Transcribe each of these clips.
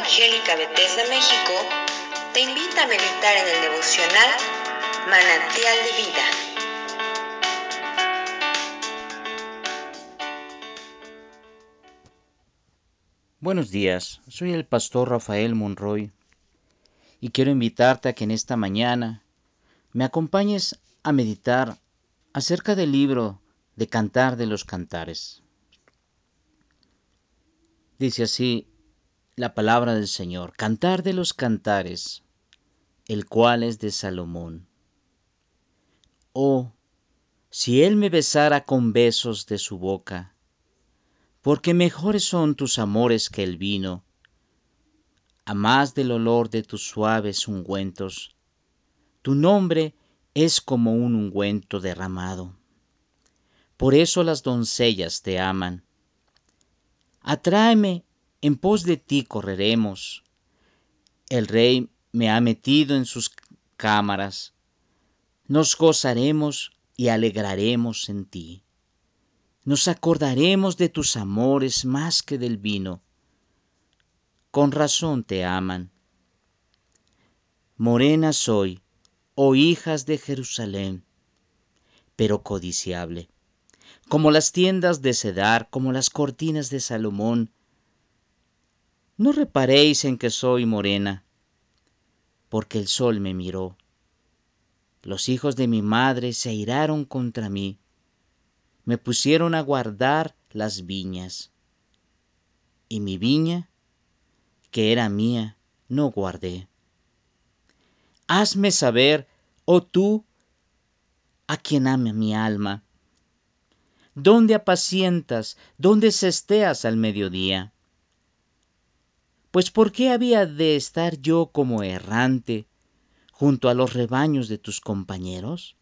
Evangélica Bethesda México te invita a meditar en el devocional Manantial de Vida. Buenos días, soy el pastor Rafael Monroy y quiero invitarte a que en esta mañana me acompañes a meditar acerca del libro de Cantar de los Cantares. Dice así la palabra del Señor, Cantar de los Cantares, el cual es de Salomón. Oh, si él me besara con besos de su boca, porque mejores son tus amores que el vino, a más del olor de tus suaves ungüentos. Tu nombre es como un ungüento derramado. Por eso las doncellas te aman. Atráeme, en pos de ti correremos. El rey me ha metido en sus cámaras. Nos gozaremos y alegraremos en ti. Nos acordaremos de tus amores más que del vino. Con razón te aman. Morena soy, oh hijas de Jerusalén, pero codiciable, como las tiendas de Cedar, como las cortinas de Salomón. No reparéis en que soy morena, porque el sol me miró. Los hijos de mi madre se airaron contra mí me pusieron a guardar las viñas. Y mi viña, que era mía, no guardé. Hazme saber, oh tú, a quien ama mi alma, ¿dónde apacientas, dónde cesteas al mediodía? Pues ¿por qué había de estar yo como errante junto a los rebaños de tus compañeros?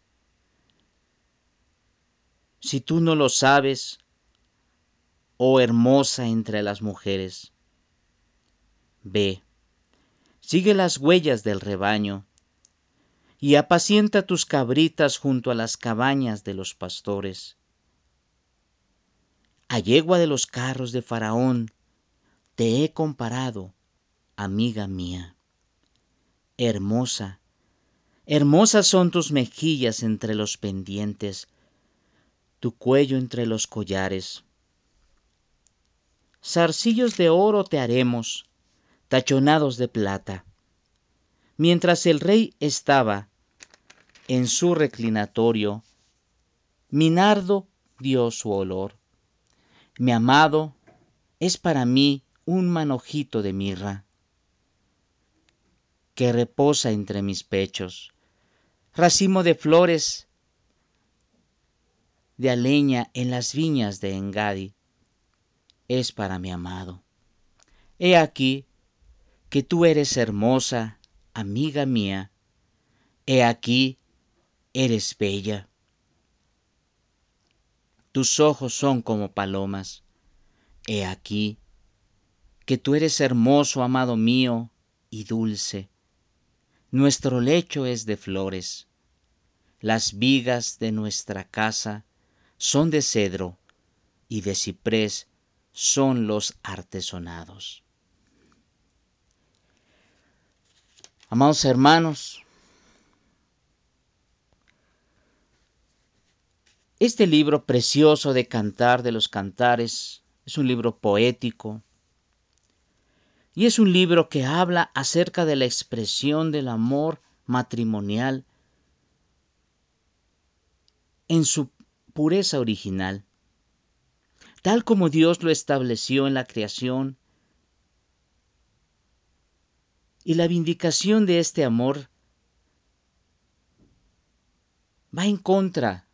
Si tú no lo sabes, oh hermosa entre las mujeres, ve, sigue las huellas del rebaño y apacienta tus cabritas junto a las cabañas de los pastores. A yegua de los carros de Faraón te he comparado, amiga mía. Hermosa, hermosas son tus mejillas entre los pendientes, tu cuello entre los collares. Zarcillos de oro te haremos, tachonados de plata. Mientras el rey estaba en su reclinatorio, Minardo dio su olor. Mi amado es para mí un manojito de mirra que reposa entre mis pechos, racimo de flores de aleña en las viñas de Engadi es para mi amado. He aquí que tú eres hermosa, amiga mía, he aquí eres bella. Tus ojos son como palomas, he aquí que tú eres hermoso, amado mío, y dulce. Nuestro lecho es de flores, las vigas de nuestra casa son de cedro y de ciprés son los artesonados. Amados hermanos, este libro precioso de Cantar de los Cantares es un libro poético y es un libro que habla acerca de la expresión del amor matrimonial en su pureza original, tal como Dios lo estableció en la creación. Y la vindicación de este amor va en contra,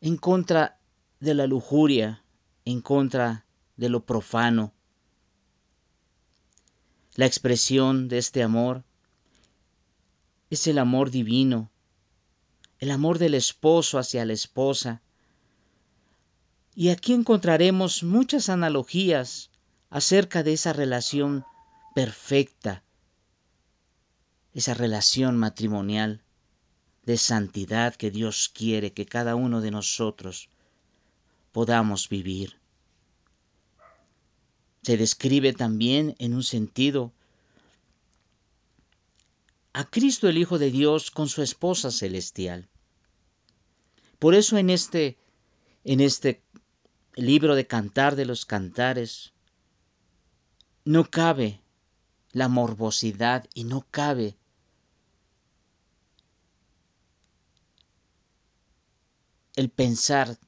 en contra de la lujuria, en contra de lo profano. La expresión de este amor es el amor divino, el amor del esposo hacia la esposa. Y aquí encontraremos muchas analogías acerca de esa relación perfecta, esa relación matrimonial de santidad que Dios quiere que cada uno de nosotros podamos vivir. Se describe también en un sentido a Cristo el Hijo de Dios con su esposa celestial. Por eso en este en este libro de Cantar de los Cantares no cabe la morbosidad y no cabe el pensar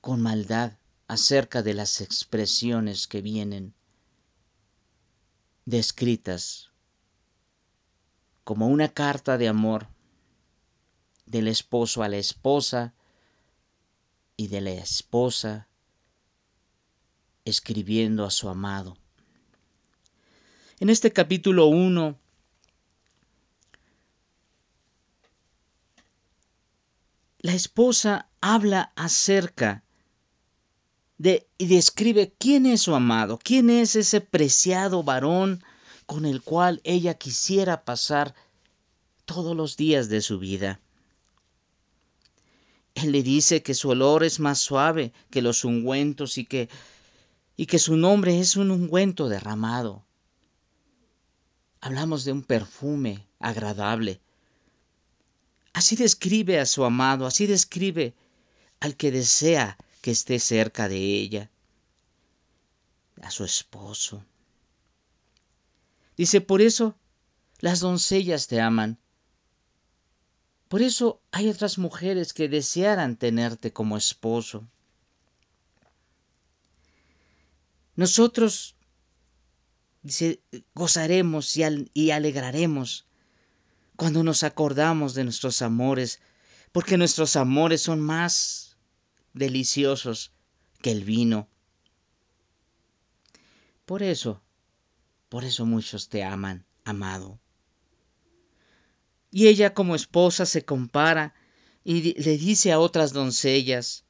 con maldad acerca de las expresiones que vienen descritas como una carta de amor del esposo a la esposa y de la esposa escribiendo a su amado. En este capítulo 1 la esposa habla acerca y describe quién es su amado, quién es ese preciado varón con el cual ella quisiera pasar todos los días de su vida. Él le dice que su olor es más suave que los ungüentos y que, y que su nombre es un ungüento derramado. Hablamos de un perfume agradable. Así describe a su amado, así describe al que desea que esté cerca de ella, a su esposo. Dice, por eso las doncellas te aman. Por eso hay otras mujeres que desearan tenerte como esposo. Nosotros dice, gozaremos y, y alegraremos cuando nos acordamos de nuestros amores, porque nuestros amores son más deliciosos que el vino. Por eso, por eso muchos te aman, amado. Y ella como esposa se compara y le dice a otras doncellas,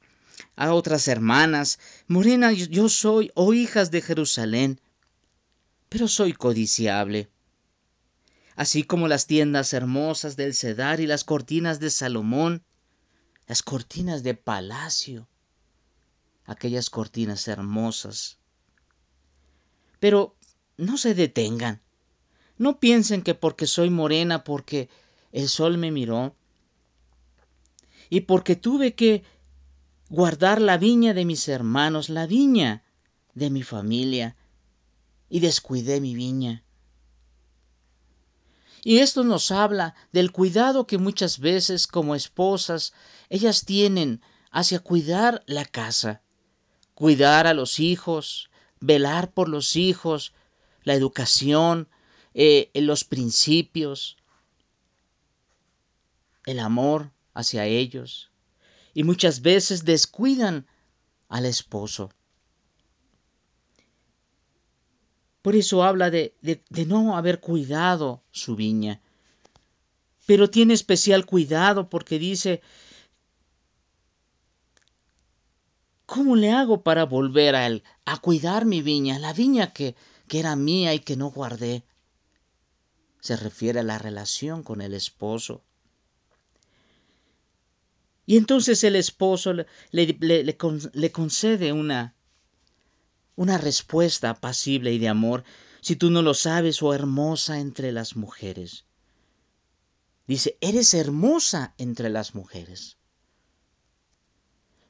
a otras hermanas, Morena yo soy, oh hijas de Jerusalén, pero soy codiciable. Así como las tiendas hermosas del Cedar y las cortinas de Salomón, las cortinas de palacio, aquellas cortinas hermosas. Pero no se detengan, no piensen que porque soy morena, porque el sol me miró, y porque tuve que guardar la viña de mis hermanos, la viña de mi familia, y descuidé mi viña. Y esto nos habla del cuidado que muchas veces como esposas ellas tienen hacia cuidar la casa, cuidar a los hijos, velar por los hijos, la educación, eh, los principios, el amor hacia ellos. Y muchas veces descuidan al esposo. Por eso habla de, de, no haber cuidado su viña. Pero tiene especial cuidado porque dice, ¿cómo le hago para volver a él, a cuidar mi viña, la viña que, que era mía y que no guardé? Se refiere a la relación con el esposo. Y entonces el esposo le, le, concede una, una respuesta apacible y de amor, si tú no lo sabes, oh hermosa entre las mujeres. Dice, eres hermosa entre las mujeres.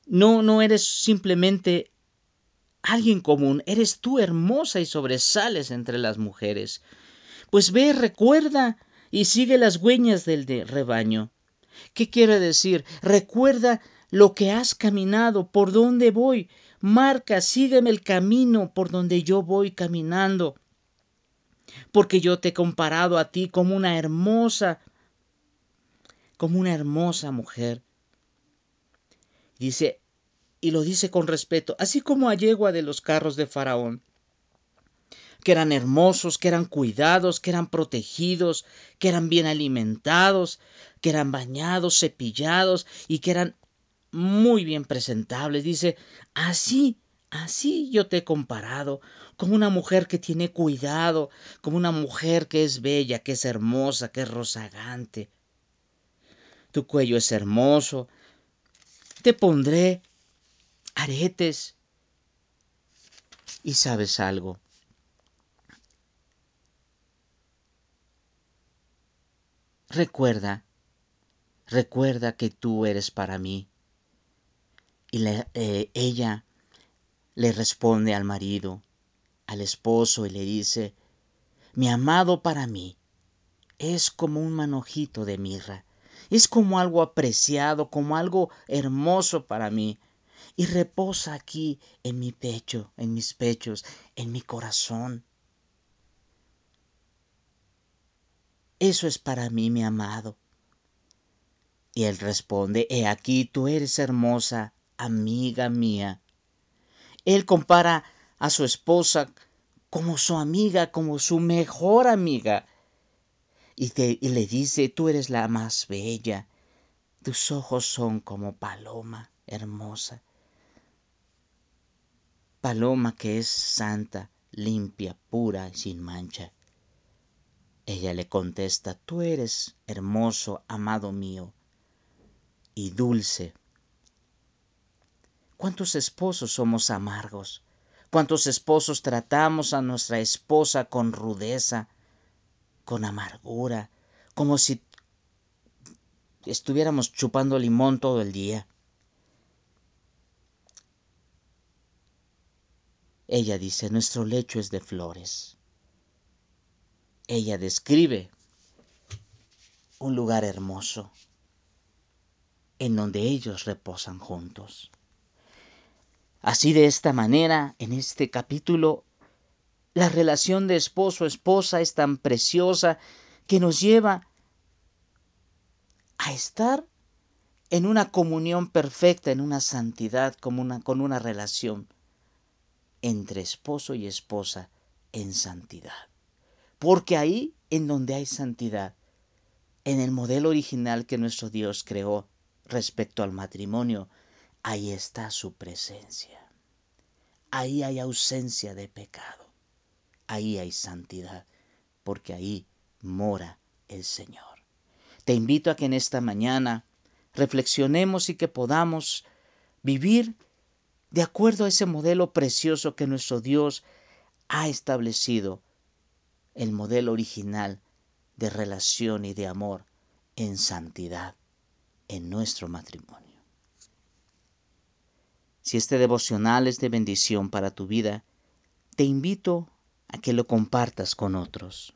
No, no eres simplemente alguien común, eres tú hermosa y sobresales entre las mujeres. Pues ve, recuerda y sigue las huellas del de rebaño. ¿Qué quiere decir? Recuerda lo que has caminado, por dónde voy, marca, sígueme el camino por donde yo voy caminando, porque yo te he comparado a ti como una hermosa, como una hermosa mujer. Dice, y lo dice con respeto, así como a yegua de los carros de Faraón, que eran hermosos, que eran cuidados, que eran protegidos, que eran bien alimentados, que eran bañados, cepillados y que eran muy bien presentables. Dice, así, así yo te he comparado, como una mujer que tiene cuidado, como una mujer que es bella, que es hermosa, que es rozagante. Tu cuello es hermoso. Te pondré aretes Y sabes algo, recuerda, recuerda que tú eres para mí. Y eh, ella le responde al marido, al esposo, y le dice, mi amado para mí es como un manojito de mirra, es como algo apreciado, como algo hermoso para mí, y reposa aquí en mi pecho, en mis pechos, en mi corazón. Eso es para mí, mi amado. Y él responde, He aquí, tú eres hermosa, amiga mía. Él compara a su esposa como su amiga, como su mejor amiga. Y, le dice, tú eres la más bella, tus ojos son como paloma hermosa. Paloma que es santa, limpia, pura sin mancha. Ella le contesta, tú eres hermoso, amado mío, y dulce. ¿Cuántos esposos somos amargos? ¿Cuántos esposos tratamos a nuestra esposa con rudeza, con amargura, como si estuviéramos chupando limón todo el día? Ella dice, nuestro lecho es de flores. Ella describe un lugar hermoso en donde ellos reposan juntos. Así de esta manera, en este capítulo, la relación de esposo-esposa es tan preciosa que nos lleva a estar en una comunión perfecta, en una santidad, con una relación entre esposo y esposa en santidad. Porque ahí, en donde hay santidad, en el modelo original que nuestro Dios creó respecto al matrimonio, ahí está su presencia. Ahí hay ausencia de pecado. Ahí hay santidad, porque ahí mora el Señor. Te invito a que en esta mañana reflexionemos y que podamos vivir de acuerdo a ese modelo precioso que nuestro Dios ha establecido, el modelo original de relación y de amor en santidad en nuestro matrimonio. Si este devocional es de bendición para tu vida, te invito a que lo compartas con otros.